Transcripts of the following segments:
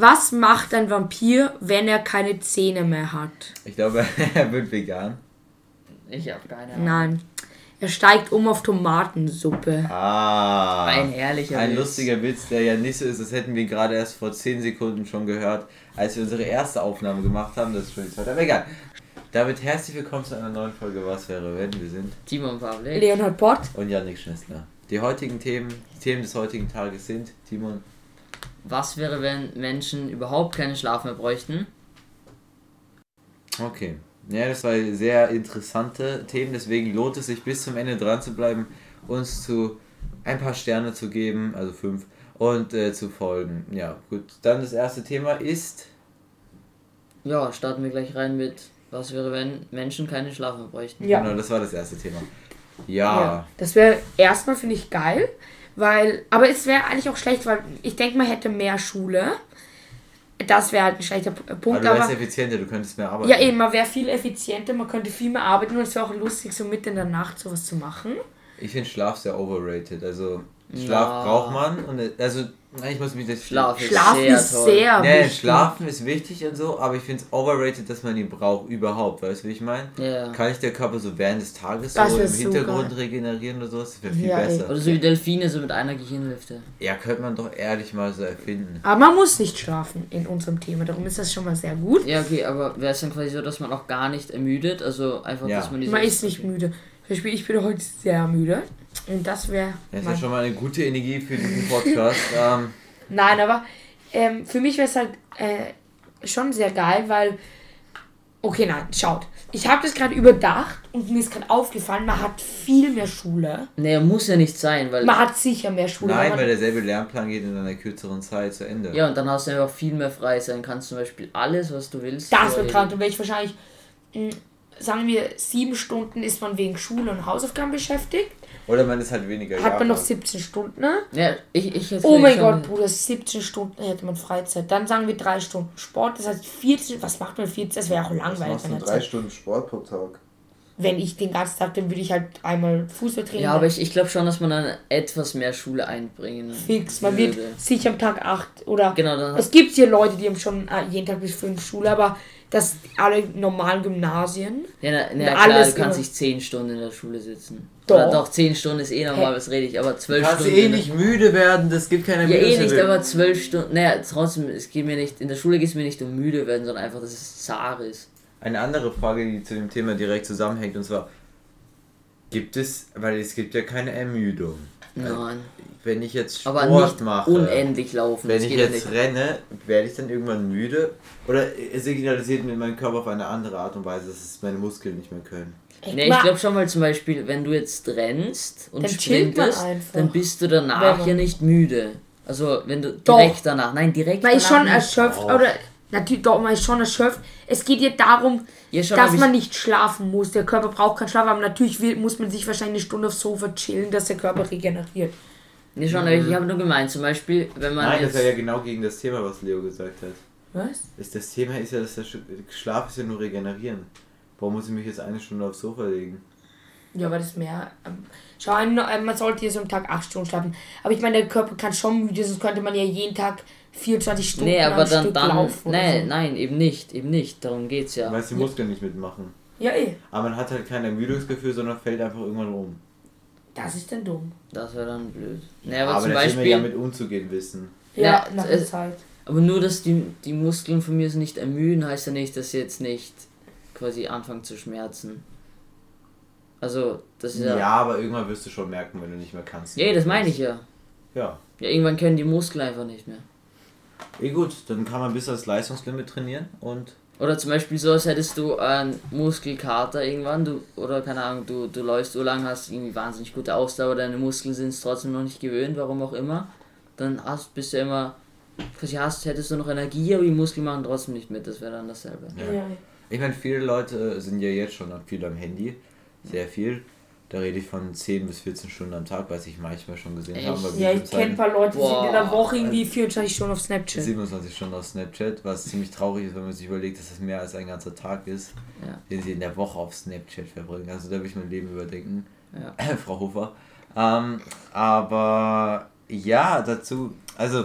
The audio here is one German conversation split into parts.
Was macht ein Vampir, wenn er keine Zähne mehr hat? Ich glaube, er wird vegan. Ich habe keine Ahnung. Nein. Er steigt um auf Tomatensuppe. Ah. Ein herrlicher Ein Witz. lustiger Witz, der ja nicht so ist, das hätten wir gerade erst vor 10 Sekunden schon gehört, als wir unsere erste Aufnahme gemacht haben. Das ist schon die zweite. Aber egal. Damit herzlich willkommen zu einer neuen Folge Was wäre wenn? Wir sind Timon Pavlik. Leonhard Pott. und Yannick Schnessler. Die heutigen Themen, die Themen des heutigen Tages sind, Timon, Was wäre, wenn Menschen überhaupt keinen Schlaf mehr bräuchten? Okay. Ja, das war sehr interessante Themen, deswegen lohnt es sich bis zum Ende dran zu bleiben, uns zu ein paar Sterne zu geben, also fünf, und äh, zu folgen. Ja, gut. Dann das erste Thema ist. Ja, starten wir gleich rein mit Was wäre, wenn Menschen keinen Schlaf mehr bräuchten? Ja. Genau, das war das erste Thema. Ja. Ja. Das wäre erstmal, finde ich, geil. Weil, aber es wäre eigentlich auch schlecht, weil ich denke, man hätte mehr Schule. Das wäre halt ein schlechter P- Aber Punkt. du wärst Aber, effizienter, du könntest mehr arbeiten. ja, eben, man wäre viel effizienter, man könnte viel mehr arbeiten und es wäre auch lustig, so mitten in der Nacht sowas zu machen. Ich finde Schlaf sehr overrated. Also, Schlaf Ja. braucht man. Und also, ich muss mich das. Schlaf ist Schlafen sehr ist toll. sehr Nee, wichtig. Schlafen ist wichtig und so, aber ich finde es overrated, dass man ihn braucht überhaupt. Weißt du, wie ich meine? Ja. Kann ich der Körper so während des Tages Das so im Hintergrund geil. regenerieren oder sowas? Das wäre viel Ja, ey. besser. Oder so wie Delfine, so mit einer Gehirnhälfte. Ja, könnte man doch ehrlich mal so erfinden. Aber man muss nicht schlafen in unserem Thema, darum ist das schon mal sehr gut. Ja, okay, aber wäre es dann quasi so, dass man auch gar nicht ermüdet? Also einfach, Ja. dass man diese. Man ist nicht müde. Zum Beispiel, ich bin heute sehr müde. Und das wäre. Das ist ja schon mal eine gute Energie für diesen Podcast. ähm, Nein, aber ähm, für mich wäre es halt äh, schon sehr geil, weil. Okay, nein, schaut. Ich habe das gerade überdacht und mir ist gerade aufgefallen, man hat viel mehr Schule. Nee, muss ja nicht sein, weil. Man hat sicher mehr Schule. nein, weil derselbe Lernplan geht in einer kürzeren Zeit zu Ende. Ja, und dann hast du einfach viel mehr frei sein. Kannst zum Beispiel alles, was du willst. das wird krank. Dann wäre ich wahrscheinlich, mh, sagen wir, sieben Stunden ist man wegen Schule und Hausaufgaben beschäftigt. Oder man ist halt weniger. Hat man noch Jahre. 17 Stunden, ne? Ja, ich, ich jetzt Oh mein Gott, Bruder, 17 Stunden hätte man Freizeit. Dann sagen wir drei Stunden Sport. Das heißt 14. Was macht man 14? Das wäre auch Was langweilig. machst du drei Zeit- Stunden Sport pro Tag? Wenn ich den ganzen Tag, dann würde ich halt einmal Fußball trainieren. Ja, aber ich, ich glaube schon, dass man dann etwas mehr Schule einbringen Fix. Man wird würde. sicher am Tag 8 oder. Genau, dann Es gibt hier Leute, die haben schon äh, jeden Tag bis 5 Schule, aber das alle normalen Gymnasien. Ja, na, na klar, alles du kannst nicht 10 Stunden in der Schule sitzen. Doch. Oder doch, 10 Stunden ist eh normal, was rede ich, aber Du 12 kannst Stunden. eh nicht müde werden, das gibt keine ja, eh nicht, aber 12 Stunden. Naja, trotzdem, es geht mir nicht, in der Schule geht es mir nicht um müde werden, sondern einfach, dass es zar ist. Eine andere Frage, die zu dem Thema direkt zusammenhängt, und zwar: Gibt es, weil es gibt ja keine Ermüdung. Nein. Wenn ich jetzt Sport Aber nicht mache, unendlich laufen. wenn ich jetzt nicht. renne, werde ich dann irgendwann müde? Oder signalisiert mir mein Körper auf eine andere Art und Weise, dass es meine Muskeln nicht mehr können? Nee, ich glaube schon mal zum Beispiel, wenn du jetzt rennst und Dann sprintest, dann bist du danach ja nicht müde. Also wenn du Doch. direkt danach, nein, direkt ist danach schon erschöpft, auch. oder natürlich doch, man ist schon erschöpft. Es geht ja darum, Ja, schon, dass man ich- nicht schlafen muss. Der Körper braucht keinen Schlaf, aber natürlich will, muss man sich wahrscheinlich eine Stunde aufs Sofa chillen, dass der Körper regeneriert. Nee, schon, aber ich habe nur gemeint, zum Beispiel, wenn man Nein, das jetzt... war ja genau gegen das Thema, was Leo gesagt hat. Was? Das, das Thema ist ja, dass der Sch- Schlaf ist ja nur regenerieren. Warum muss ich mich jetzt eine Stunde aufs Sofa legen? Ja, aber das ist mehr. Ähm, schau, äh, man sollte hier so am Tag 8 Stunden schlafen. Aber ich meine, der Körper kann schon müde, sonst könnte man ja jeden Tag 24 Stunden Nee, aber dann, Stück dann laufen. oder nee, so. nein, eben nicht, eben nicht, darum geht's ja. Weil die Muskeln nicht mitmachen. Ja, eh. Aber man hat halt kein Ermüdungsgefühl, sondern fällt einfach irgendwann um. Das ist dann dumm. Das wäre dann blöd. Nee, aber, Aber zum müssen wir Beispiel, ja mit umzugehen wissen. Ja, Ja, nach der Zeit. aber nur, dass die, die Muskeln von mir nicht ermüden, heißt ja nicht, dass sie jetzt nicht quasi anfangen zu schmerzen. Also, das ist Ja. ja... aber irgendwann wirst du schon merken, wenn du nicht mehr kannst. Ja, das meine ich ja. Ja. Ja, irgendwann können die Muskeln einfach nicht mehr. Eh gut, dann kann man bis das Leistungslimit trainieren und Oder zum Beispiel so, als hättest du einen Muskelkater irgendwann, du, oder keine Ahnung, du, du läufst so lange, hast irgendwie wahnsinnig gute Ausdauer, deine Muskeln sind es trotzdem noch nicht gewöhnt, warum auch immer. Dann hast, bist du immer, quasi hast, hättest du noch Energie, aber die Muskeln machen trotzdem nicht mit, das wäre dann dasselbe. Ja. Ja. Ich meine, viele Leute sind ja jetzt schon viel am Handy. Sehr viel. Da rede ich von 10 bis 14 Stunden am Tag, was ich manchmal schon gesehen habe. Ja, ich kenne ein paar Leute, die sind in der. Woche irgendwie 24 Stunden auf Snapchat. 27 Stunden auf Snapchat, was ziemlich traurig ist, wenn man sich überlegt, dass das mehr als ein ganzer Tag ist, Ja. den sie in der Woche auf Snapchat verbringen. Also da will ich mein Leben überdenken. Ja. Frau Hofer. Ähm, aber ja, dazu, also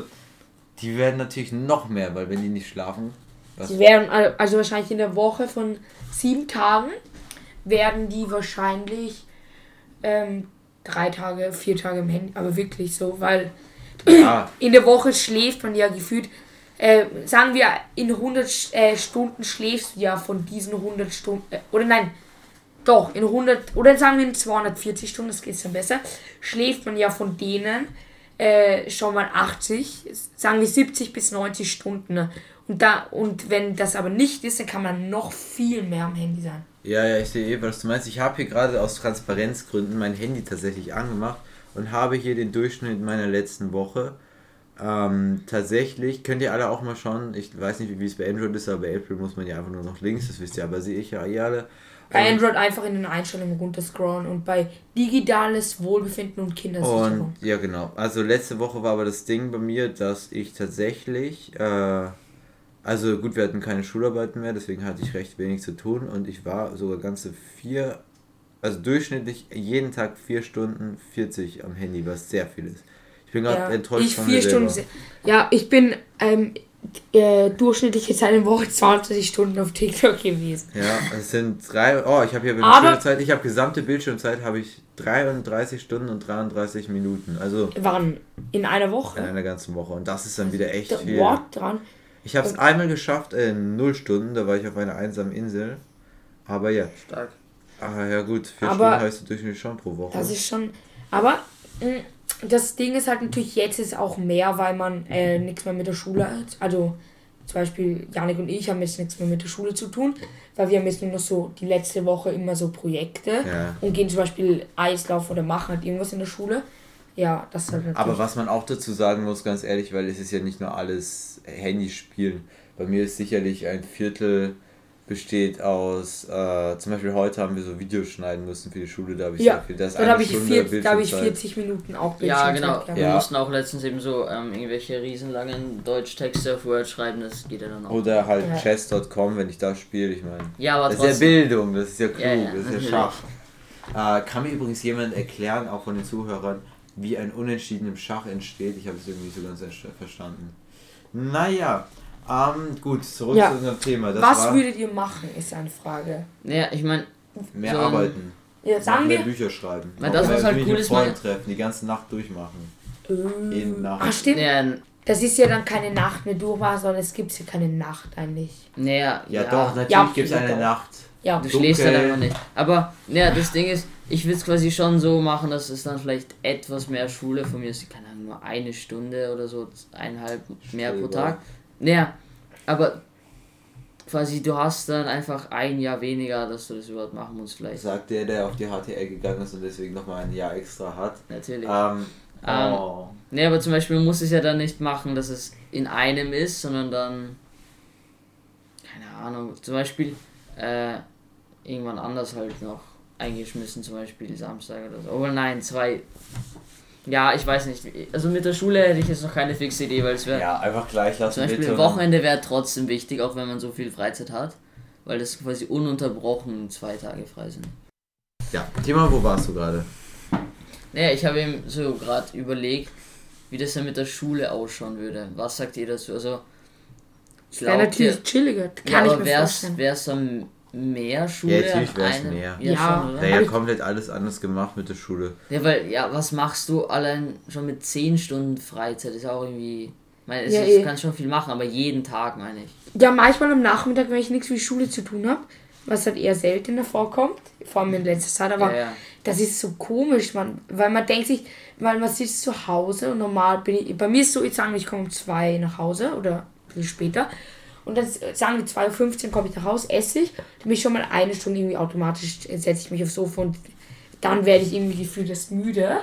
Die werden natürlich noch mehr, weil wenn die nicht schlafen. Was? Sie werden al- also wahrscheinlich in der Woche von sieben Tagen werden die wahrscheinlich ähm, drei Tage, vier Tage im Handy, aber wirklich so, weil Ja, in der Woche schläft man ja gefühlt, äh, sagen wir, in 100 Sch- äh, Stunden schläfst du ja von diesen 100 Stunden, äh, oder nein, doch, in 100, oder sagen wir in 240 Stunden, das geht dann besser, schläft man ja von denen äh, schon mal 80, sagen wir 70 bis 90 Stunden. ne? Und, da, und wenn das aber nicht ist, dann kann man noch viel mehr am Handy sein. Ja, ja, ich sehe eh, was du meinst. Ich habe hier gerade aus Transparenzgründen mein Handy tatsächlich angemacht und habe hier den Durchschnitt meiner letzten Woche. Ähm, tatsächlich könnt ihr alle auch mal schauen. Ich weiß nicht, wie es bei Android ist, aber bei Apple muss man ja einfach nur noch links, das wisst ihr, aber sehe ich ja eh alle. Bei Und- Android einfach in den Einstellungen runterscrollen und bei digitales Wohlbefinden und Kindersicherung. Und ja, genau. Also letzte Woche war aber das Ding bei mir, dass ich tatsächlich, äh, also gut, wir hatten keine Schularbeiten mehr, deswegen hatte ich recht wenig zu tun und ich war sogar ganze vier, also durchschnittlich jeden Tag vier Stunden 40 am Handy, was sehr viel ist. Ich bin gerade Ja, enttäuscht ich von vier mir Stunden. selber. se- Ja, ich bin ähm, äh, durchschnittlich jetzt eine Woche 20 Stunden auf TikTok gewesen. Ja, es sind drei, oh, ich habe hier Aber- Bildschirmzeit, ich habe gesamte Bildschirmzeit, habe ich 33 Stunden und 33 Minuten, also Waren in einer in Woche. einer ganzen Woche und das ist dann wieder echt Da- viel. What dran? Ich habe es einmal geschafft in null Stunden, da war ich auf einer einsamen Insel. Aber ja, Stark. ah, ja gut, vier Aber- Stunden heißt du durchschnittlich schon pro Woche. Das ist schon. Aber mh, das Ding ist halt natürlich, jetzt ist auch mehr, weil man äh, nichts mehr mit der Schule hat. Also zum Beispiel Janik und ich haben jetzt nichts mehr mit der Schule zu tun, weil wir haben jetzt nur noch so die letzte Woche immer so Projekte Ja. und gehen zum Beispiel Eislauf oder machen halt irgendwas in der Schule. Ja, das ist halt natürlich. Aber was man auch dazu sagen muss, ganz ehrlich, weil es ist ja nicht nur alles Handyspielen. Bei mir ist sicherlich ein Viertel besteht aus, äh, zum Beispiel heute haben wir so Videos schneiden müssen für die Schule, da habe ich Ja, sehr viel. Das eine habe ich, vier, da hab ich Bildschirmzeit. 40 Minuten auch Ja, genau. gehabt. Wir Ja. mussten auch letztens eben so ähm, irgendwelche riesenlangen Deutschtexte auf Word schreiben, das geht ja dann auch. Oder halt Ja. chess.com, wenn ich da spiele, ich meine. ja, aber Das ist ja trotzdem. Bildung, das ist ja klug, Ja, ja, das ist ja. Schach. Äh, kann mir übrigens jemand erklären, auch von den Zuhörern, wie ein Unentschieden im Schach entsteht? Ich habe es irgendwie nicht so ganz erst- verstanden. Naja, ähm, gut, zurück Ja. zu unserem Thema. Das Was war würdet ihr machen, ist eine Frage. Ja, ich meine, mehr so arbeiten, Ja, noch sagen mehr wir. Bücher schreiben, noch das, mehr was halt mich cool mit ist, treffen, die ganze Nacht durchmachen. Äh, Jeden Nacht. Ach, stimmt. naja, Das ist ja dann keine Nacht mehr durchmachen, sondern es gibt ja keine Nacht eigentlich. naja, Ja, ja, doch, natürlich Ja, gibt es eine doch. Nacht. Ja, Du schläfst halt Dunkel. einfach nicht. Aber, ja, das Ding ist, ich will es quasi schon so machen, dass es dann vielleicht etwas mehr Schule von mir ist, keine Ahnung, nur eine Stunde oder so, eineinhalb mehr pro Stell dir Tag. Naja, aber quasi du hast dann einfach ein Jahr weniger, dass du das überhaupt machen musst, vielleicht. Sagt der, der auf die HTL gegangen ist und deswegen nochmal ein Jahr extra hat. Natürlich. Ähm, Ähm, oh. Nee, aber zum Beispiel muss es ja dann nicht machen, dass es in einem ist, sondern dann, keine Ahnung, zum Beispiel äh, irgendwann anders halt noch eingeschmissen, zum Beispiel Samstag oder so. Oh nein, zwei. Ja, ich weiß nicht. Also mit der Schule hätte ich jetzt noch keine fixe Idee, weil es wäre. Ja, einfach gleich lassen. Zum Beispiel und dann- Wochenende wäre trotzdem wichtig, auch wenn man so viel Freizeit hat, weil das quasi ununterbrochen zwei Tage frei sind. Ja, Thema, wo warst du gerade? Naja, ich habe eben so gerade überlegt, wie das dann mit der Schule ausschauen würde. Was sagt ihr dazu? Also, das wäre natürlich chilliger. Kann ja, ich aber mir wär's, vorstellen. Mehr Schule? Ja, natürlich wär's einem- mehr. Ja, Ja. schon, ja komplett alles anders gemacht mit der Schule. Ja, weil, ja, was machst du allein schon mit 10 Stunden Freizeit? Ist auch irgendwie. Ich meine, es Ja, ist, eh. kannst schon viel machen, aber jeden Tag meine ich. Ja, manchmal am Nachmittag, wenn ich nichts mit Schule zu tun habe, was halt eher seltener vorkommt, vor allem in letzter Zeit, aber Ja, ja. das ist so komisch, man, weil man denkt sich, weil man sitzt zu Hause und normal bin ich, bei mir ist so, ich sage, ich komme um zwei nach Hause oder ein bisschen später und dann sagen wir 2.15 Uhr komme ich nach Hause, esse ich, dann bin ich schon mal eine Stunde irgendwie automatisch, äh, setze ich mich aufs Sofa und dann werde ich irgendwie gefühlt das müde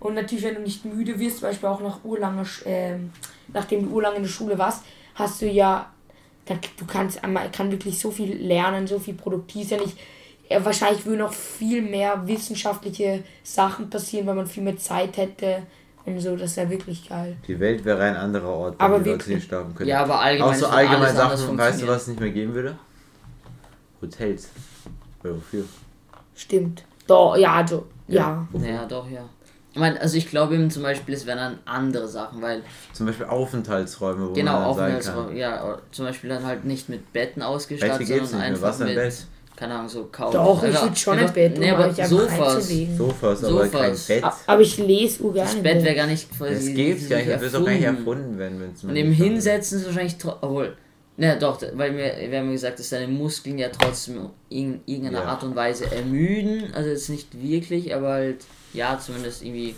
und natürlich, wenn du nicht müde wirst, zum Beispiel auch nach urlanger, Sch- ähm, nachdem du urlang in der Schule warst, hast du ja, du kannst, kann wirklich so viel lernen, so viel produktiv sein. Ich, ja, wahrscheinlich würden noch viel mehr wissenschaftliche Sachen passieren, weil man viel mehr Zeit hätte und so. Das wäre wirklich geil. Die Welt wäre ein anderer Ort, wenn Aber die Leute nicht schlafen können. Ja, aber allgemein. Auch so allgemein Sachen, weißt du, was es nicht mehr geben würde? Hotels. Ja, wofür? Stimmt. Doch, ja, also, ja. wofür? Naja, doch, ja. Ich meine, also ich glaube eben zum Beispiel, es wären dann andere Sachen, weil Zum Beispiel Aufenthaltsräume, wo genau man dann auch sein kann. ja, oder zum Beispiel dann halt nicht mit Betten Welche ausgestattet, geht's sondern einfach mit, Bett? Keine Ahnung, so Couch. Doch, ich Einfach- würde schon ein Bett, um nee, aber euch einfach Sofas. Sofas, aber kein Sofas. Bett. A- Aber ich lese ur gerne. Das im Bett wäre gar nicht Das quasi gibt's gar nicht, das wird auch gar nicht erfunden. erfunden werden, wenn es Und eben hinsetzen ist wahrscheinlich, obwohl, na doch, weil mir, wir haben gesagt, dass deine Muskeln ja trotzdem in irgendeiner Ja. Art und Weise ermüden, also jetzt nicht wirklich, aber halt, ja, zumindest irgendwie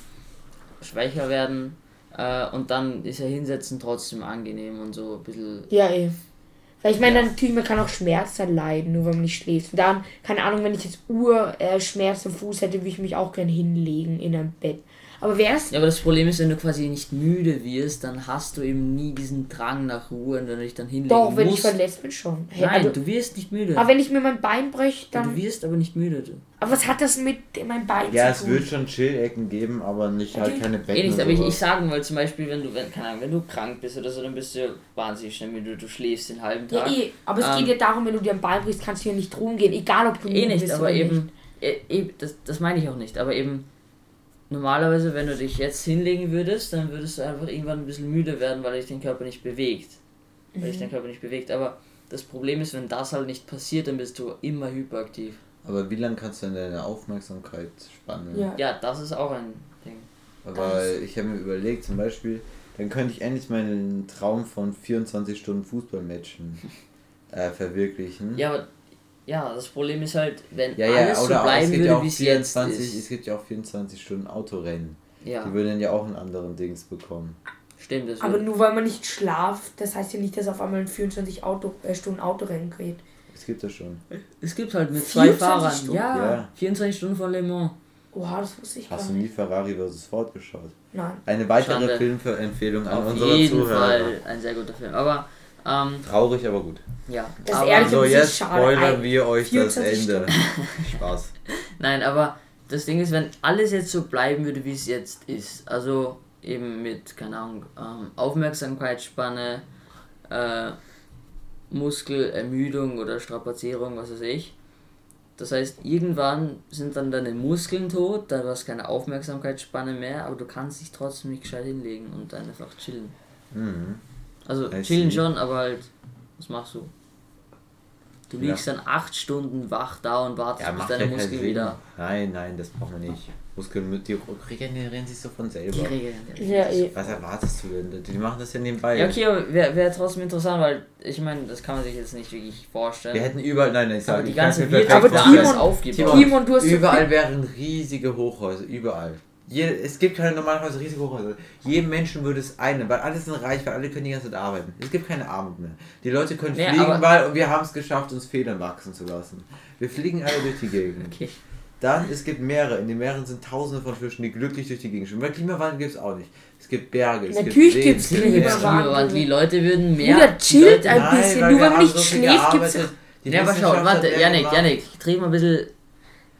schwächer werden. Äh, und dann ist ja Hinsetzen trotzdem angenehm und so ein bisschen. Ja, eh. Weil ich meine, Ja. natürlich, man kann auch Schmerzen leiden, nur wenn man nicht schläft. Und dann, keine Ahnung, wenn ich jetzt Ur äh, Schmerz am Fuß hätte, würde ich mich auch gerne hinlegen in einem Bett. Aber wäre es Ja, aber das Problem ist, wenn du quasi nicht müde wirst, dann hast du eben nie diesen Drang nach Ruhe und wenn du dich dann hinlegen doch, wenn ich musst. verletzt bin schon. Hey, Nein, also, du wirst nicht müde. aber wenn ich mir mein Bein breche, du dann. wirst aber nicht müde. Du. Aber was hat das mit meinem Bein Ja, zu es tun? wird schon Chill-Ecken geben, aber nicht halt Okay. keine Betten. Nicht, oder aber ich, ich sagen wollte zum Beispiel, wenn du, wenn, keine Ahnung, wenn du krank bist oder so, dann bist du wahnsinnig schnell müde, du schläfst den halben Ja, Tag. eh. Aber es Ähm, geht ja darum, wenn du dir ein Bein brichst, kannst du ja nicht rumgehen, egal ob du eh müde nicht, bist aber oder eben, eh, eh, das, das meine ich auch nicht, aber eben normalerweise, wenn du dich jetzt hinlegen würdest, dann würdest du einfach irgendwann ein bisschen müde werden, weil dich den Körper nicht bewegt. Weil Mhm. dich dein Körper nicht bewegt, aber das Problem ist, wenn das halt nicht passiert, dann bist du immer hyperaktiv. Aber wie lange kannst du denn deine Aufmerksamkeit spannen? Ja. Ja, das ist auch ein Ding. Weil ich habe mir überlegt, zum Beispiel, dann könnte ich endlich meinen Traum von 24 Stunden Fußballmatchen äh, verwirklichen. Ja, aber ja, das Problem ist halt, wenn ja, ja alles so bleiben gibt ja würde, auch wie es jetzt 24, ist. es gibt ja auch 24 Stunden Autorennen. Ja, Die würden ja auch einen anderen Dings bekommen. stimmt. Das Aber nur weil man nicht schlaft, das heißt ja nicht, dass auf einmal ein 24 Auto, äh, Stunden Autorennen geht. Es gibt das schon. Es gibt halt mit zwei 24 Fahrern. Stunden? Ja, Ja. 24 Stunden von Le Mans. Oha, das wusste ich gar Hast du nicht. nie Ferrari vs. Ford geschaut? Nein. Eine weitere Schande. Filmempfehlung an Auf unsere jeden Zuhörer. Fall ein sehr guter Film. Aber, ähm, Traurig, aber gut. ja. Das ist aber, ehrlich- So, jetzt spoilern wir euch das 24 Ende. Spaß. Nein, aber das Ding ist, wenn alles jetzt so bleiben würde, wie es jetzt ist, also eben mit, keine Ahnung, ähm, Aufmerksamkeitsspanne, äh, Muskelermüdung oder Strapazierung, was weiß ich. Das heißt, irgendwann sind dann deine Muskeln tot, da hast du keine Aufmerksamkeitsspanne mehr, aber du kannst dich trotzdem nicht gescheit hinlegen und dann einfach chillen. Mhm. Also I chillen see. schon, aber halt, was machst du? Du Ja. liegst dann acht Stunden wach da und wartest, Ja, bis deine ja Muskeln wieder. Nein, nein, das brauchen wir nicht. Muskeln mit die regenerieren sich so von Die selber. Regeln. Ja, eh. Was erwartest du denn? Die machen das ja nebenbei. Ja, okay, aber wäre wär trotzdem interessant, weil ich meine, das kann man sich jetzt nicht wirklich vorstellen. Wir hätten überall, nein, nein, ich aber sage, die ganze Wirtschaft perfekt Aber Timon- alles aufgebaut. Timon, du hast so Überall wären riesige Hochhäuser, überall. Je, es gibt keine normalen Häuser, riesige Hochhäuser. Jedem Menschen würde es eine, weil alle sind reich, weil alle können die ganze Zeit arbeiten. Es gibt keine Armut mehr. Die Leute können Nee, fliegen, weil wir haben es geschafft, uns Federn wachsen zu lassen. Wir fliegen alle durch die Gegend. Okay. Dann, es gibt Meere. In den Meeren sind tausende von Fischen, die glücklich durch die Gegend schwimmen. Weil Klimawandel gibt es auch nicht. Es gibt Berge, es Natürlich gibt es gibt Klimawandel. Die Leute würden mehr. Die chillt Leute- ein Nein, bisschen. weil Nur wenn man nicht schläft, gibt's gearbeitet. Die Ja, aber schau, warte, Janik. Janik, dreh mal ein bisschen.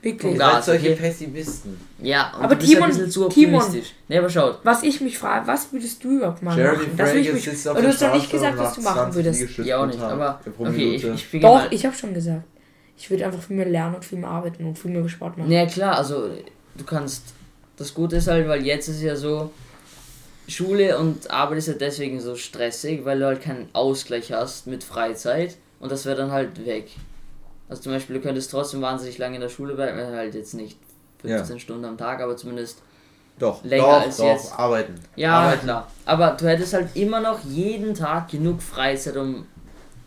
Wirklich. Vom Gas. solche okay. Pessimisten. Ja, und Aber du bist ein Timon- bisschen zu Timon- optimistisch. Nee, aber schaut. Was ich mich frage, was würdest du überhaupt mal Jeremy machen? Das will ich mich, du hast doch nicht gesagt, was du machen 20 würdest. Ja, auch nicht, aber. Okay, ich, ich bin Doch, mal- ich habe schon gesagt. Ich würde einfach viel mehr lernen und viel mehr arbeiten und viel mehr Sport machen. Ja klar, also du kannst. Das Gute ist halt, weil jetzt ist ja so, Schule und Arbeit ist ja deswegen so stressig, weil du halt keinen Ausgleich hast mit Freizeit und das wäre dann halt weg. Also zum Beispiel, du könntest trotzdem wahnsinnig lange in der Schule bleiben, halt jetzt nicht 15 Stunden am Tag, aber zumindest Doch, länger doch, als doch, jetzt. arbeiten. Ja, arbeiten. klar. Aber du hättest halt immer noch jeden Tag genug Freizeit, um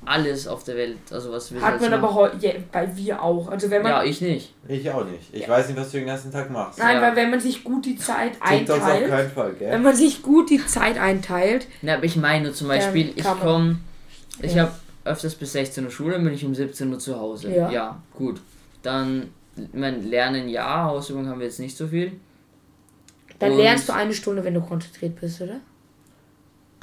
alles auf der Welt, also was wir Hat man aber heute, ja, bei wir auch. Also wenn man, Ja, ich nicht. Ich auch nicht. Ich weiß nicht, was du den ganzen Tag machst. nein, ja. weil wenn man sich gut die Zeit TikToks auf einteilt, keinen Fall, wenn gell? man sich gut die Zeit einteilt, Ja, aber ich meine zum Beispiel, ich komme, ich Ja. habe öfters bis 16 Uhr Schule, bin ich um 17 Uhr zu Hause. Ja. gut. Dann, mein, Lernen ja, Hausübung haben wir jetzt nicht so viel. dann Und- lernst du eine Stunde, wenn du konzentriert bist, oder?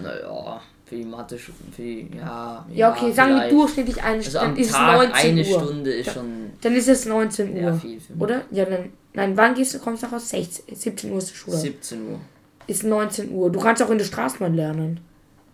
Naja, für die Mathe, für die, ja. Ja, okay, sagen wir vielleicht. durchschnittlich eine Also Stunde, am dann ist es Tag 19 eine Uhr. Stunde ist schon Dann ist es 19 Uhr. ja, viel. Oder? Ja, dann. Nein, wann gehst du, kommst du nach Hause? 16, 17 Uhr die Schule. 17 Uhr. Ist 19 Uhr. Du kannst auch in der Straßenbahn lernen.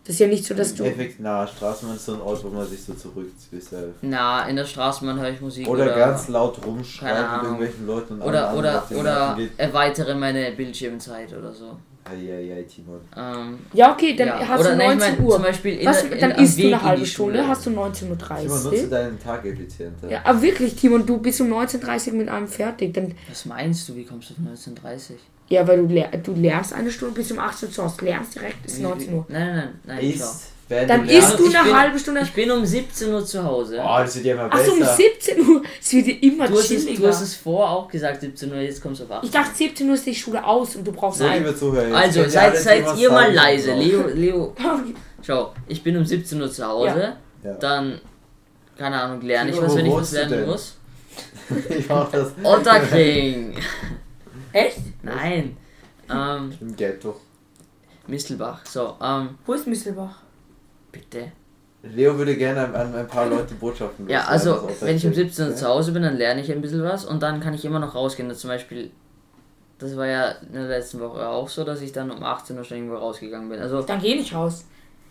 Das ist ja nicht so, dass du. Effekt, na, Straßenbahn ist so ein Ort, wo man sich so zurückzieht. Na, in der Straßenbahn höre ich Musik. Oder, Oder, ganz laut rumschreien mit irgendwelchen Leuten und Oder, oder, oder erweitere meine Bildschirmzeit oder so. Eieiei, Timon. Ähm, Ja, okay, dann ja. hast oder du nein, 19 ich mein, Uhr. Zum Beispiel in, Was, der- in, dann isst du eine halbe Schule. Stunde, hast du Timon, 19.30 nutze Uhr. deinen Tag effizienter. Ja, aber wirklich, Timon, du bist um 19.30 Uhr mit einem fertig. Dann, Was meinst du, wie kommst du auf 19.30 ja, weil du, du lernst eine Stunde bis um 18 Uhr zu Hause. Lernst direkt bis Wie- 19 Uhr. Nein, nein, nein. Ist, Dann du isst du eine bin- halbe Stunde. Ich bin um 17 Uhr zu Hause. Oh, das wird ja immer Achso, um besser. 17 Uhr. Es wird dir immer Du hast, es, du hast es vor auch gesagt, 17 Uhr, jetzt kommst du auf 18 ich dachte, 17 Uhr ist die Schule aus und du brauchst So, ein. liebe Zuhörer, Also, seid, seid ihr mal leise. Leo, Leo, schau, ich bin um 17 Uhr zu Hause. Ja. Dann, keine Ahnung, lerne ich was, wenn ich was lernen muss. ich mach das Otterkring. Echt? Nein. Ähm, im Ghetto. Mistelbach. So, ähm, Wo ist Misselbach? bitte. Leo würde gerne an, an ein paar Leute Botschaften Ja, loswerden, also, wenn ich um erzählt. 17 Uhr zu Hause bin, dann lerne ich ein bisschen was und dann kann ich immer noch rausgehen. Zum Beispiel, das war ja in der letzten Woche auch so, dass ich dann um 18 Uhr schon irgendwo rausgegangen bin. Also, Dann geh nicht raus.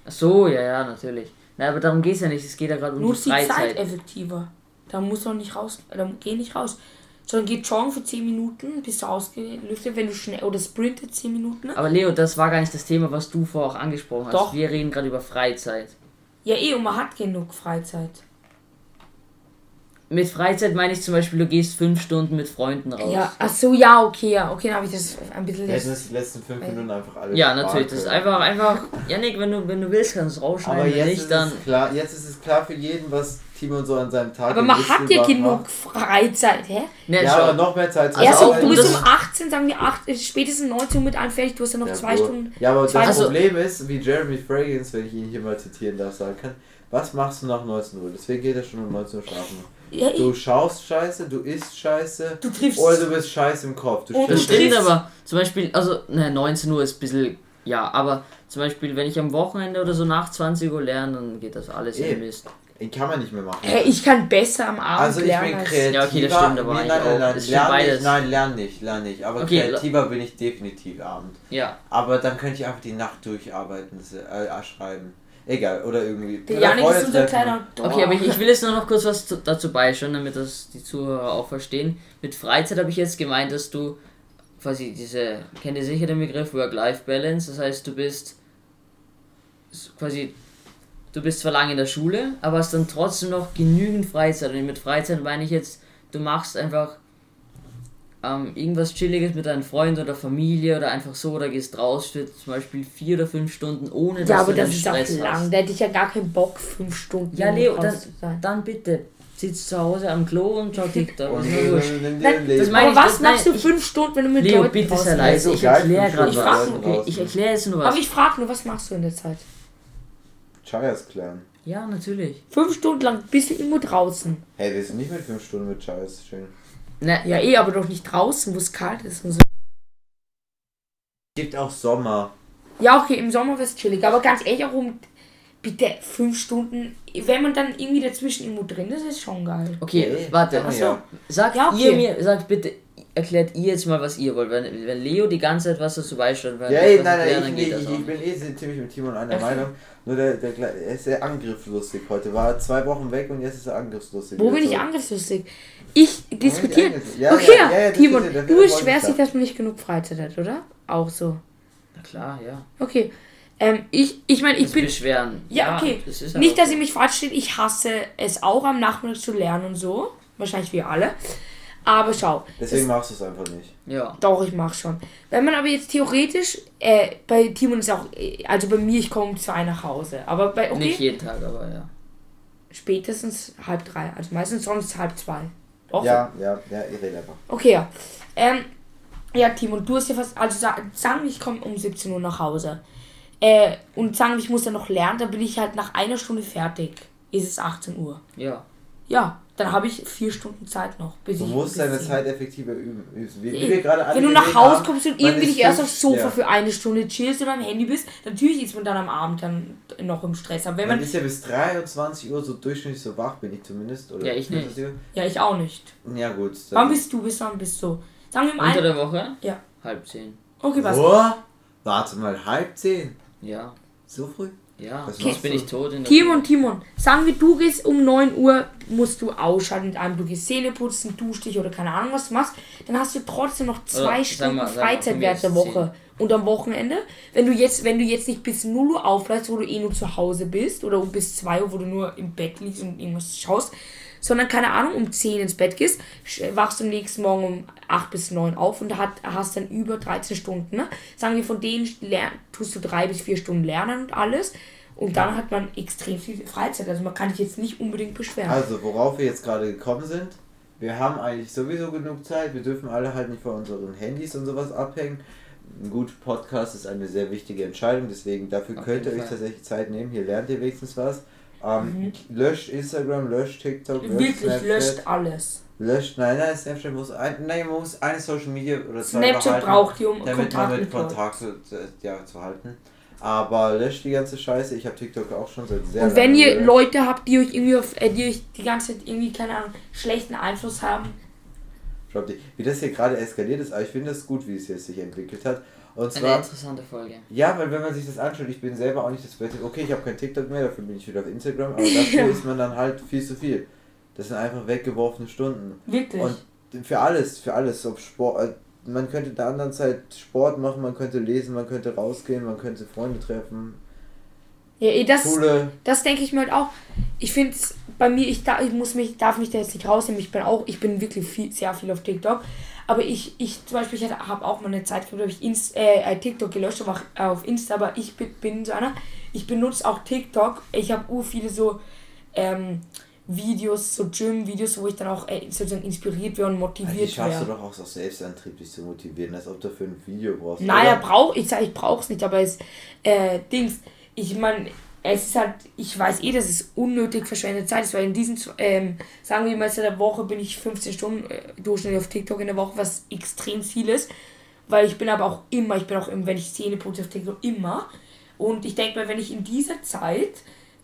ach so, ja, ja, natürlich. Na, aber darum geht es ja nicht. Es geht ja gerade um Nur die ist die Zeit Freizeit. effektiver. Da musst du auch nicht raus. Dann geh nicht raus. Sondern geh joggen für 10 Minuten, bist du ausgelüftet, wenn du schnell. Oder sprintet 10 Minuten. Aber Leo, das war gar nicht das Thema, was du vorher auch angesprochen hast. Doch. Wir reden gerade über Freizeit. Ja, eh, und man hat genug Freizeit. Mit Freizeit meine ich zum Beispiel, du gehst fünf Stunden mit Freunden raus. Ja, ach so, ja, okay, ja. Okay, dann habe ich das ein bisschen. Wir hätten es die letzten fünf Minuten einfach alles Ja, natürlich. Das ist einfach, einfach. Janik, wenn du, wenn du willst, kannst du rausschneiden. Aber jetzt nicht, ist, dann. klar, jetzt ist es klar für jeden, was Timon so an seinem Tag Aber in man hat ja genug. Freizeit, hä? Ne, Ja, aber noch mehr Zeit zu Also auch- du bist um 18, sagen wir 8, äh, spätestens 19 Uhr mit fertig, du hast ja noch Ja, zwei gut. Stunden. Ja, aber das Also- Problem ist, wie Jeremy Fragrance, wenn ich ihn hier mal zitieren darf, sagen kann, was machst du nach 19 Uhr? Deswegen geht er schon um 19 Uhr schlafen. Ja, Du schaust scheiße, du isst scheiße, du triffst. oder du bist scheiße im Kopf. Du Das stimmt triffst- aber. Zum Beispiel, also, ne, 19 Uhr ist ein bisschen. Ja, aber zum Beispiel, wenn ich am Wochenende oder so nach 20 Uhr lerne, dann geht das alles in Eh. den Mist. Den kann man nicht mehr machen. Hä, ich kann besser am Abend Also ich lernen bin kreativer. Ja, okay, das stimmt aber nee, nein, nein, nein, lern beides. nicht, nein, lern nicht, lern nicht. Aber Okay, kreativer bin ich definitiv abend. Ja. Aber dann könnte ich einfach die Nacht durcharbeiten, das, äh, schreiben. Egal, oder irgendwie. Der oder Janik ist unser kleiner Dorf. Okay, aber ich, ich will jetzt nur noch kurz was zu, dazu beisteuern, damit das die Zuhörer auch verstehen. Mit Freizeit habe ich jetzt gemeint, dass du quasi diese, kennt ihr sicher den Begriff Work-Life-Balance, das heißt, du bist quasi, du bist zwar lange in der Schule, aber hast dann trotzdem noch genügend Freizeit. Und mit Freizeit meine ich jetzt, du machst einfach ähm, irgendwas Chilliges mit deinen Freunden oder Familie oder einfach so oder gehst raus für zum Beispiel vier oder fünf Stunden ohne dass Ja, aber du das den ist auch Stress lang. hast. Da hätte ich ja gar keinen Bock, fünf Stunden Ja, Leo, raus dann, zu sein. dann bitte sitzt zu Hause am Klo und schau TikTok. Und ein Leben. das meine Aber was das- nein, machst du fünf Stunden, wenn du mit Leo, Leuten bitte sei leise. Ich erkläre gerade was. ich erkläre jetzt nur was. Aber ich frage nur, was machst du in der Zeit? Chayas klären. Ja, natürlich. Fünf Stunden lang bist du irgendwo draußen. Hey, wir sind nicht mit fünf Stunden mit Chayas schön. Ne, Ja, eh, aber doch nicht draußen, wo es kalt ist und so. Es gibt auch Sommer. Ja, okay, im Sommer es chillig. Aber ganz ehrlich, auch um bitte fünf Stunden. Wenn man dann irgendwie dazwischen irgendwo drin ist, ist schon geil. okay, warte. Achso. ja. Sagt Ja, okay. ihr mir, sagt bitte, erklärt ihr jetzt mal, was ihr wollt. Wenn, wenn Leo die ganze Zeit was dazu beisteuert, weil Ja, ich ey, nein, erkläre, nein, dann ich, geht ich, ich, ich bin eh sehr- ziemlich mit Timon einer Okay. Meinung. Nur der, der, Kle- er ist sehr angriffslustig heute. War zwei Wochen weg und jetzt ist er angriffslustig. Wo bin ich so. angriffslustig? Ich diskutiere. Ja, okay, ja, ja, ja, Timon, du beschwerst dich, ich dass man nicht genug Freizeit hat, oder? Auch so. Na klar, ja. Okay. Ähm, ich ich meine, ich Das bin. Beschweren. Ja, okay. das ist Nicht, dass ihr mich falsch steht, ich hasse es auch am Nachmittag zu lernen und so. Wahrscheinlich wir alle. Aber schau. Deswegen machst du es einfach nicht. Ja. Doch, ich mach schon. Wenn man aber jetzt theoretisch, äh, bei Timon ist auch, äh, also bei mir, ich komme um zwei nach Hause. Aber bei, okay, Nicht jeden Tag, aber ja. spätestens halb drei. Also meistens sonst halb zwei. Doch. Ja, ja, ja, ich rede einfach. Okay, ja. Ähm, ja, Timon, du hast ja fast, also sa- sagen wir, ich komme um 17 Uhr nach Hause. Äh, und sagen wir, ich muss dann noch lernen, dann bin ich halt nach einer Stunde fertig. Ist es 18 Uhr. Ja. Ja, dann habe ich vier Stunden Zeit noch. Bis Du ich musst deine. Zeit effektiver üben. Wie, wie wir gerade alle Wenn du nach Hause kommst und irgendwie nicht erst aufs Sofa ja. für eine Stunde chillst oder am Handy bist, natürlich ist man dann am Abend dann noch im Stress. Aber wenn Man man, ist ja bis 23 Uhr so durchschnittlich so wach, bin ich zumindest. Oder Ja, ich nicht. ja, ich auch nicht. Ja, gut. dann- Wann bist du? Bis wann bist du? Sagen wir mal Unter ein. der Woche? Ja. Halb zehn. Okay, was? Oh, warte mal, halb zehn. Ja. So früh? Ja, Das sonst machst bin ich tot in der Timon, Timon, sagen wir, du gehst um 9 Uhr, musst du ausschalten mit einem, du gehst Zähne putzen, duschst dich oder keine Ahnung was du machst, dann hast du trotzdem noch zwei Oder, Stunden mal, Freizeit während der Woche. Und am Wochenende, wenn du jetzt, wenn du jetzt nicht bis 0 Uhr auflässt, wo du eh nur zu Hause bist, oder um bis 2 Uhr, wo du nur im Bett liegst und irgendwas schaust, sondern keine Ahnung, um 10 ins Bett gehst, wachst du am nächsten Morgen um 8 bis 9 auf und hat, hast dann über 13 Stunden. Ne? Sagen wir, von denen lern, tust du 3 bis 4 Stunden lernen und alles. Und dann hat man extrem viel Freizeit. Also man kann sich jetzt nicht unbedingt beschweren. Also, worauf wir jetzt gerade gekommen sind, wir haben eigentlich sowieso genug Zeit, wir dürfen alle halt nicht von unseren Handys und sowas abhängen. Ein guter Podcast ist eine sehr wichtige Entscheidung, deswegen dafür Auf könnt ihr jeden euch Fall. tatsächlich Zeit nehmen. Hier lernt ihr wenigstens was. Ähm, Löscht Instagram, löscht TikTok, löscht Mhm. Wirklich, Snapchat. löscht alles. Löscht, nein, nein, Snapchat muss, ein, nein, man muss eine Social Media oder zwei Snapchat behalten, braucht ihr, um damit Kontakt man mit. Kontakt zu, ja, zu halten. Aber löscht die ganze Scheiße. Ich habe TikTok auch schon seit sehr Und wenn ihr gelöscht. Leute habt, die euch irgendwie auf, äh, die euch die ganze Zeit irgendwie, keine Ahnung, schlechten Einfluss haben, Schaut wie das hier gerade eskaliert ist, aber ich finde es gut, wie es jetzt sich entwickelt hat. Und Eine zwar, interessante Folge. ja, weil wenn man sich das anschaut, ich bin selber auch nicht das Beste. Okay, ich habe kein TikTok mehr, dafür bin ich wieder auf Instagram, aber dafür ist man dann halt viel zu viel. Das sind einfach weggeworfene Stunden. wirklich. Und für alles, für alles, ob Sport, äh, man könnte in der anderen Zeit Sport machen, man könnte lesen, man könnte rausgehen, man könnte Freunde treffen, ja, eh, das, Schule. das denke ich mir halt auch. Ich finde es bei mir, ich, da, ich muss mich, darf mich da jetzt nicht rausnehmen. Ich bin auch, ich bin wirklich viel, sehr viel auf TikTok. Aber ich, ich zum Beispiel, ich habe auch mal eine Zeit gehabt, wo ich Inst, äh, TikTok gelöscht habe, auch auf Insta, aber ich bin, bin so einer. Ich benutze auch TikTok. Ich habe ur viele so ähm, Videos, so Gym-Videos, wo ich dann auch äh, sozusagen inspiriert werde und motiviert schaffst du werde. doch auch so Selbstantrieb, dich zu motivieren, als ob du für ein Video brauchst. Naja, brauch, ich sage, ich brauch's nicht, aber es, äh, Dings, ich meine, es ist halt, ich weiß eh, dass es unnötig verschwendete Zeit ist, weil in diesen, ähm, sagen wir mal, in der Woche bin ich 15 Stunden äh, durchschnittlich auf TikTok in der Woche, was extrem viel ist, weil ich bin aber auch immer, ich bin auch, im, wenn ich putze auf TikTok, immer. Und ich denke mal, wenn ich in dieser Zeit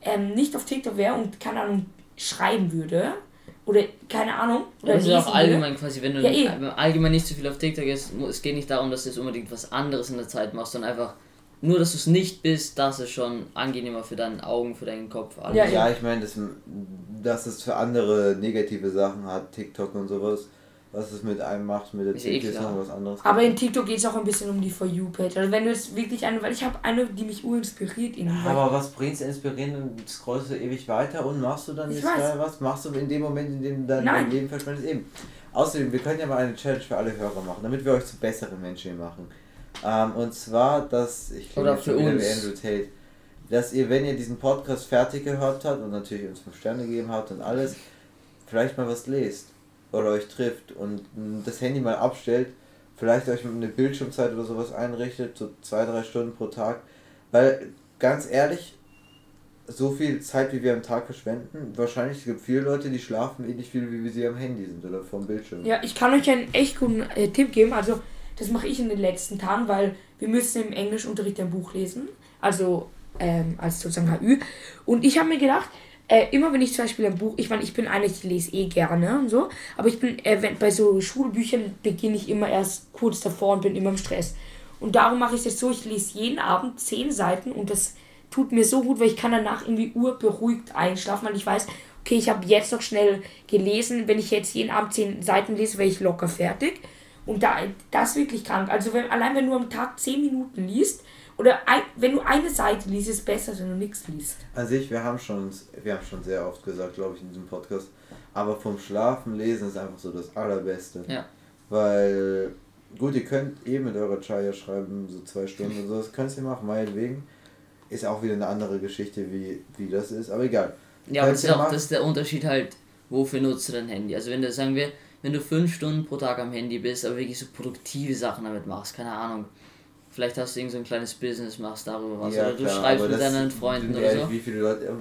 ähm, nicht auf TikTok wäre und, keine Ahnung, schreiben würde, oder, keine Ahnung, oder Das ist auch allgemein quasi, wenn du Ja, eh. allgemein nicht so viel auf TikTok ist, es geht nicht darum, dass du jetzt unbedingt was anderes in der Zeit machst, sondern einfach nur, dass du es nicht bist, das ist schon angenehmer für deine Augen, für deinen Kopf. Alles. Ja, Ja, ich meine, dass, dass es für andere negative Sachen hat, TikTok und sowas, was es mit einem macht, mit der Ist eh TikTok ist noch was anderes. Aber in TikTok geht es auch ein bisschen um die For You-Page. Also wenn du es wirklich eine, weil ich habe eine, die mich urinspiriert irgendwie. weil- aber was bringt's inspirieren und scrollst du ewig weiter und machst du dann Ich jetzt weiß. geil was? Machst du in dem Moment, in dem du dein, Leben verschwendest? Eben. Außerdem, wir können ja mal eine Challenge für alle Hörer machen, damit wir euch zu besseren Menschen machen. Ähm, und zwar, dass, ich schon für uns. Andrew Tate, dass ihr, wenn ihr diesen Podcast fertig gehört habt und natürlich uns 5 Sterne gegeben habt und alles, vielleicht mal was lest oder euch trifft und mh, das Handy mal abstellt, vielleicht euch eine Bildschirmzeit oder sowas einrichtet, so zwei, drei Stunden pro Tag. Weil, ganz ehrlich, so viel Zeit, wie wir am Tag verschwenden, wahrscheinlich gibt es viele Leute, die schlafen ähnlich viel, wie wir sie am Handy sind oder vom Bildschirm. Ja, ich kann euch einen echt guten äh, Tipp geben. Also, das mache ich in den letzten Tagen, weil wir müssen im Englischunterricht ein Buch lesen. Also, ähm, als sozusagen HÜ. Und ich habe mir gedacht, äh, immer wenn ich zum Beispiel ein Buch, ich meine, ich bin eine, ich lese eh gerne und so, aber ich bin, äh, wenn, bei so Schulbüchern beginne ich immer erst kurz davor und bin immer im Stress. Und darum mache ich es jetzt so, ich lese jeden Abend zehn Seiten und das tut mir so gut, weil ich kann danach irgendwie urberuhigt einschlafen, weil ich weiß, okay, ich habe jetzt noch schnell gelesen, wenn ich jetzt jeden Abend zehn Seiten lese, wäre ich locker fertig. Und da, das ist wirklich krank. Also wenn, allein wenn du am Tag zehn Minuten liest, oder ein, wenn du eine Seite liest, ist es besser, als wenn du nichts liest. An sich, wir haben schon, wir haben schon sehr oft gesagt, glaube ich, in diesem Podcast, aber vom Schlafen lesen ist einfach so das Allerbeste. Ja. Weil, gut, ihr könnt eh mit eurer Chaya schreiben, so zwei Stunden und so, das könnt ihr machen, meinetwegen. Ist auch wieder eine andere Geschichte, wie, wie das ist, aber egal. Ja, aber das ist auch machen. das ist der Unterschied halt, wofür nutzt du dein Handy? Also wenn du, sagen wir, wenn du fünf Stunden pro Tag am Handy bist, aber wirklich so produktive Sachen damit machst, keine Ahnung. Vielleicht hast du irgend so ein kleines Business, machst darüber was. oder du klar, schreibst mit deinen Freunden oder so. Wie viele Leute. äh, Ja,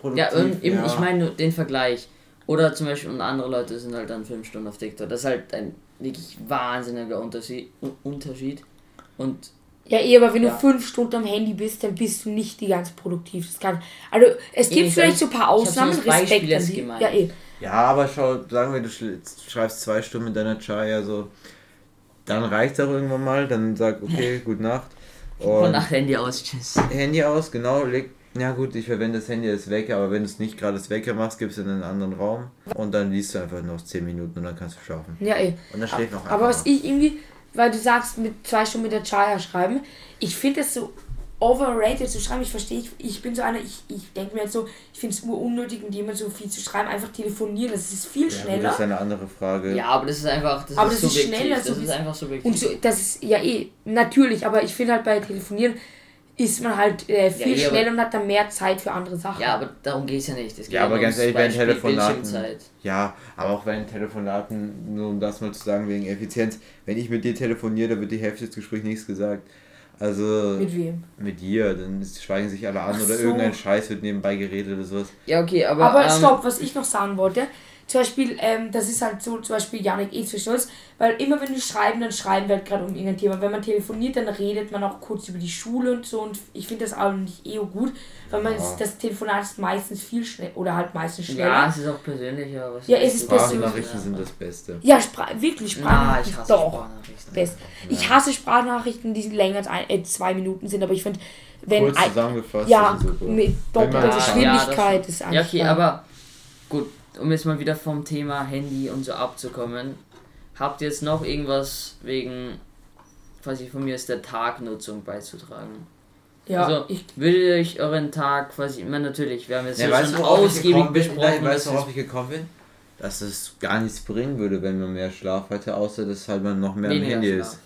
produktiv, und eben, ja. ich meine nur den Vergleich. Oder zum Beispiel, und andere Leute sind halt dann fünf Stunden auf TikTok. Das ist halt ein wirklich wahnsinniger Unterschied. Unterschied. Und Ja, eh, aber wenn Ja. du fünf Stunden am Handy bist, dann bist du nicht die ganz produktiv. Das kann, also es Eh, gibt ich vielleicht so ein paar Ausnahmen, Respekt an die. gemeint. Ja, eh. Ja, aber schau, sagen wir, du schreibst zwei Stunden mit deiner Chaya so, dann reicht auch irgendwann mal, dann sag, okay, gute Nacht. von Und nach Handy aus, tschüss. Handy aus, genau, leg, Ja gut, ich verwende das Handy als Wecker, aber wenn du es nicht gerade als Wecker machst, gibst du in einen anderen Raum und dann liest du einfach noch 10 Minuten und dann kannst du schlafen. Ja, eh. Und dann schläft noch Aber was ich irgendwie, weil du sagst, mit zwei Stunden mit der Chaya schreiben, ich finde das so overrated zu schreiben. Ich verstehe, ich, ich bin so einer, ich, ich denke mir jetzt so, ich finde es unnötig, mit jemandem so viel zu schreiben, einfach telefonieren, das ist viel Ja, schneller. das ist eine andere Frage. Ja, aber das ist einfach, das Aber ist das ist subjektiv. schneller, das so ist einfach subjektiv. Und so, das ist ja eh, natürlich, aber ich finde halt bei Telefonieren ist man halt äh, viel eh, aber- schneller und hat dann mehr Zeit für andere Sachen. ja, aber darum geht es ja nicht. Es geht Ja, aber ganz ehrlich, bei Telefonaten. Ja, aber auch bei den Telefonaten, nur um das mal zu sagen, wegen Effizienz, wenn ich mit dir telefoniere, da wird die Hälfte des Gesprächs nichts gesagt. Also Mit wem? mit dir, dann schweigen sich alle an Ach oder so. irgendein Scheiß wird nebenbei geredet oder sowas. Ja, okay, aber. Aber ähm, stopp, was ich noch sagen wollte. Zum Beispiel, ähm, das ist halt so, zum Beispiel Janik eh zwischen uns, weil immer wenn wir schreiben, dann schreiben wir halt gerade um irgendein Thema. Wenn man telefoniert, dann redet man auch kurz über die Schule und so und ich finde das auch nicht eh gut, weil man Ja. das Telefonat ist meistens viel schnell oder halt meistens schneller. Ja, es ist auch persönlicher. aber Ja, es ist persönlich. Sprachnachrichten sind das Beste. Ja, Spra wirklich Na, Sprachnachrichten. ich hasse doch. Sprachnachrichten. Best. Ich hasse Sprachnachrichten, die länger als ein, äh, zwei Minuten sind, aber ich finde, wenn Kurz zusammengefasst. ja, ist mit doppelter Geschwindigkeit das- ist Ja, einfach. okay, aber gut, um jetzt mal wieder vom Thema Handy und so abzukommen. Habt ihr jetzt noch irgendwas wegen, quasi von mir ist der Tagnutzung beizutragen? ja, also, ich, würdet ihr euch euren Tag quasi, ich meine natürlich, wir haben jetzt Ja, ja, schon ausgiebig gekommen bin? besprochen, Nein, weißt dass du, worauf ich gekommen bin? Dass es gar nichts bringen würde, wenn man mehr Schlaf hätte, außer dass halt man noch mehr am Weniger Handy Schlaf. ist.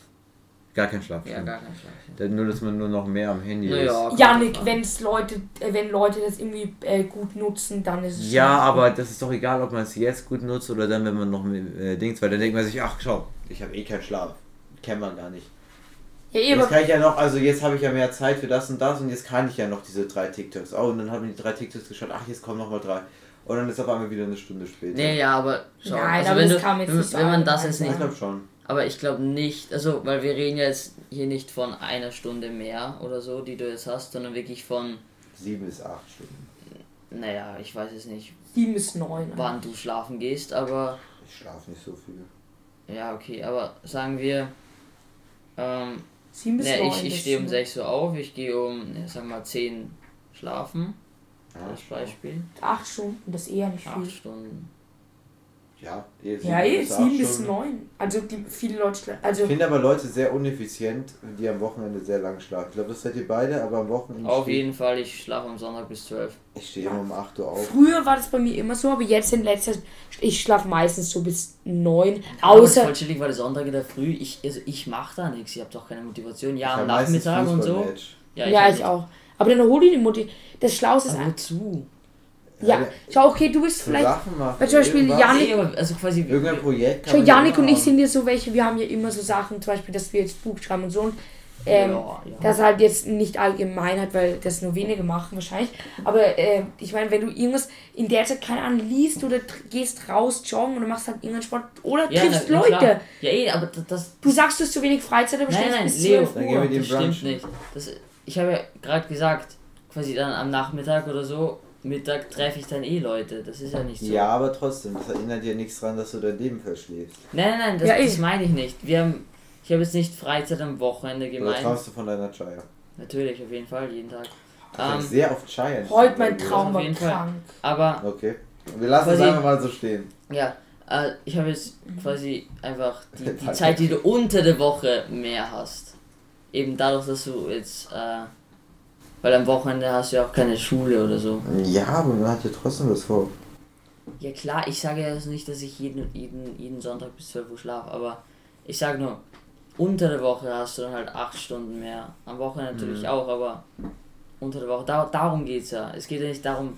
Gar kein Schlaf. ja, gar kein Schlaf. Dann Nur, dass man nur noch mehr am Handy Naja, ist. Janik, wenn's Leute, äh, wenn Leute das irgendwie äh, gut nutzen, dann ist es Ja, schon- aber das ist doch egal, ob man es jetzt gut nutzt oder dann, wenn man noch mehr äh, Dings, weil dann denkt man sich, ach schau, ich habe eh keinen Schlaf. Kennt man gar nicht. Ja, eh, Jetzt kann ich ja noch, also jetzt habe ich ja mehr Zeit für das und das und jetzt kann ich ja noch diese drei TikToks. Oh, und dann haben die drei TikToks geschaut, ach, jetzt kommen noch mal drei. Und dann ist auf einmal wieder eine Stunde später. Nee, ja, aber schau, Nein, also aber wenn, das du, kann man jetzt wenn, wenn man das jetzt ich nicht, sagen. glaube schon. Aber ich glaube nicht, also weil wir reden ja jetzt hier nicht von einer Stunde mehr oder so, die du jetzt hast, sondern wirklich von, Sieben bis acht Stunden. naja, ich weiß es nicht, sieben bis neun. wann du schlafen gehst, aber Ich schlafe nicht so viel. ja, okay, aber sagen wir, ähm, Sieben bis ne, neun. ich, ich stehe um 6 Uhr auf, ich gehe um, ne, sagen wir mal 10 schlafen, als Beispiel, Acht Stunden, das ist eher nicht 8 viel. Stunden. Ja, eh, Ja, eh, sieben bis neun. Also die, viele Leute, also Ich finde aber Leute sehr uneffizient, die am Wochenende sehr lang schlafen. Ich glaube, das seid ihr beide, aber am Wochenende. Auf jeden Fall, ich schlafe am Sonntag bis 12. Ich stehe immer um 8 Uhr auf. früher war das bei mir immer so, aber jetzt in letzter Zeit, ich schlafe meistens so bis neun. Aber Außer, vollständig war der Sonntag in der Früh. Ich, also ich mache da nichts. Ich habe doch keine Motivation. Ja, Ich am Nachmittag und so. Ja, ja, hab ich auch. Aber dann hol dir die Mutti. Das Schlauste ist Aber wozu? Ja, schau, okay, du bist Zum vielleicht. Sachen machen. Weil zum Beispiel. Janik- also quasi. Irgendein Projekt. kann Schau, Janik und ich sind ja so welche, wir haben ja immer so Sachen, zum Beispiel, dass wir jetzt Buch schreiben und so. Und, ähm, ja, ja. Das halt jetzt nicht allgemein hat, weil das nur wenige machen wahrscheinlich. Aber äh, ich meine, wenn du irgendwas in der Zeit, keine Ahnung, liest oder gehst raus joggen oder machst halt irgendeinen Sport oder ja, triffst na- Leute. klar. Ja, eh, aber das. Du sagst, du hast zu wenig Freizeit, aber nein, nein, bis Leo, 12 Dann gehen Uhr. wir das stimmt nicht. Das, ich habe ja gerade gesagt, quasi dann am Nachmittag oder so, Mittag treffe ich dann eh Leute. Das ist ja nicht so. Ja, aber trotzdem, das erinnert ja nichts dran, dass du dein Leben verschläfst. Nein, nein, nein, das, Ja, eh. das meine ich nicht. Wir haben. Ich habe jetzt nicht Freizeit am Wochenende Oder gemeint. traust du von deiner Chaya? Natürlich, auf jeden Fall, jeden Tag. Ähm, sehr oft Chaya. Heute mein Traum auf war jeden Fall. krank. aber Okay. Wir lassen es einfach mal so stehen. Ja, äh, ich habe jetzt quasi einfach die, die. Zeit, die du unter der Woche mehr hast. Eben dadurch, dass du jetzt, äh, weil am Wochenende hast du ja auch keine Schule oder so. Ja, aber man hat ja trotzdem was vor. Ja klar, ich sage ja jetzt nicht, dass ich jeden, jeden, jeden Sonntag bis 12 Uhr schlafe, aber ich sage nur, unter der Woche hast du dann halt 8 Stunden mehr. Am Wochenende natürlich Mhm. auch, aber unter der Woche, da, darum geht es ja. Es geht ja nicht darum,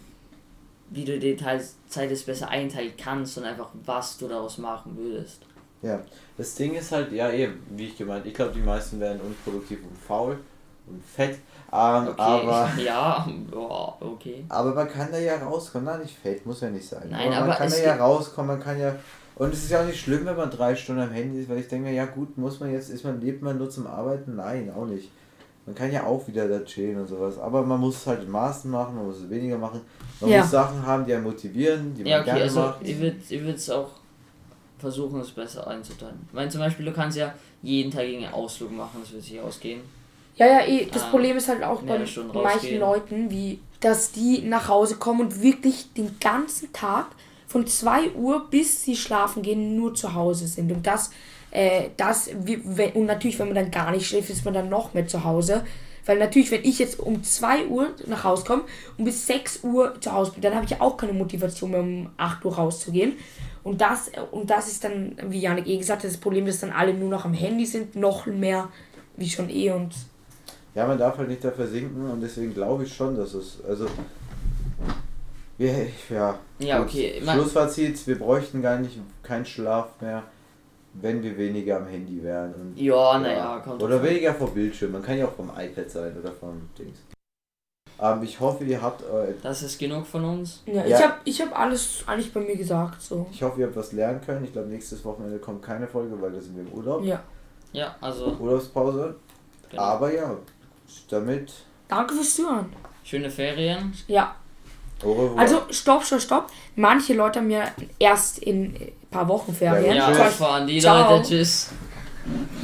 wie du die Teil, Zeit jetzt besser einteilen kannst, sondern einfach, was du daraus machen würdest. Ja, das Ding ist halt, ja eben, wie ich gemeint, ich glaube, die meisten werden unproduktiv und faul und fett, ähm, Okay, aber, ja, boah, okay. aber man kann da ja rauskommen, nein, nicht fett, muss ja nicht sein. Nein, man aber kann es da ja rauskommen, man kann ja, und es ist ja auch nicht schlimm, wenn man drei Stunden am Handy ist, weil ich denke mir, ja gut, muss man jetzt, ist man, lebt man nur zum Arbeiten? Nein, auch nicht. Man kann ja auch wieder da chillen und sowas, aber man muss es halt in Maßen machen, man muss es weniger machen, man Ja. muss Sachen haben, die einen motivieren, die man Ja, okay, gerne also macht. ich würde ich es auch versuchen, es besser einzuteilen. Ich meine, zum Beispiel, du kannst ja jeden Tag einen Ausflug machen, das wird sich ausgehen. Ja, ja, eh, das Ah, Problem ist halt auch bei manchen. Leuten, wie dass die nach Hause kommen und wirklich den ganzen Tag von 2 Uhr bis sie schlafen gehen nur zu Hause sind. Und das, äh, das und natürlich, wenn man dann gar nicht schläft, ist man dann noch mehr zu Hause. Weil natürlich, wenn ich jetzt um 2 Uhr nach Hause komme und bis 6 Uhr zu Hause bin, dann habe ich ja auch keine Motivation mehr, um 8 Uhr rauszugehen. Und das, und das ist dann, wie Janik eh gesagt hat, das Problem, dass dann alle nur noch am Handy sind, noch mehr wie schon eh. Und Ja, man darf halt nicht da versinken und deswegen glaube ich schon, dass es. Also. Wir, ja. Ja, okay, Schlussfazit: Wir bräuchten gar nicht keinen Schlaf mehr, wenn wir weniger am Handy wären. Und, Ja, naja, kommt Oder weniger vom Bildschirm. Man kann ja auch vom iPad sein oder vom Dings. Ähm, ich hoffe, ihr habt. äh, Das ist genug von uns. ja, Ja. ich habe ich hab alles eigentlich bei mir gesagt. So. Ich hoffe, ihr habt was lernen können. Ich glaube, nächstes Wochenende kommt keine Folge, weil da sind wir im Urlaub. Ja. Ja, also, Urlaubspause. genau. Aber ja, damit. Danke fürs Zuhören. schöne Ferien. Ja. Also, stopp, stopp, stopp. Manche Leute haben ja erst in ein paar Wochen Ferien. Ja, Ja, Tschüss. Fahren die Ciao. Leute. Tschüss.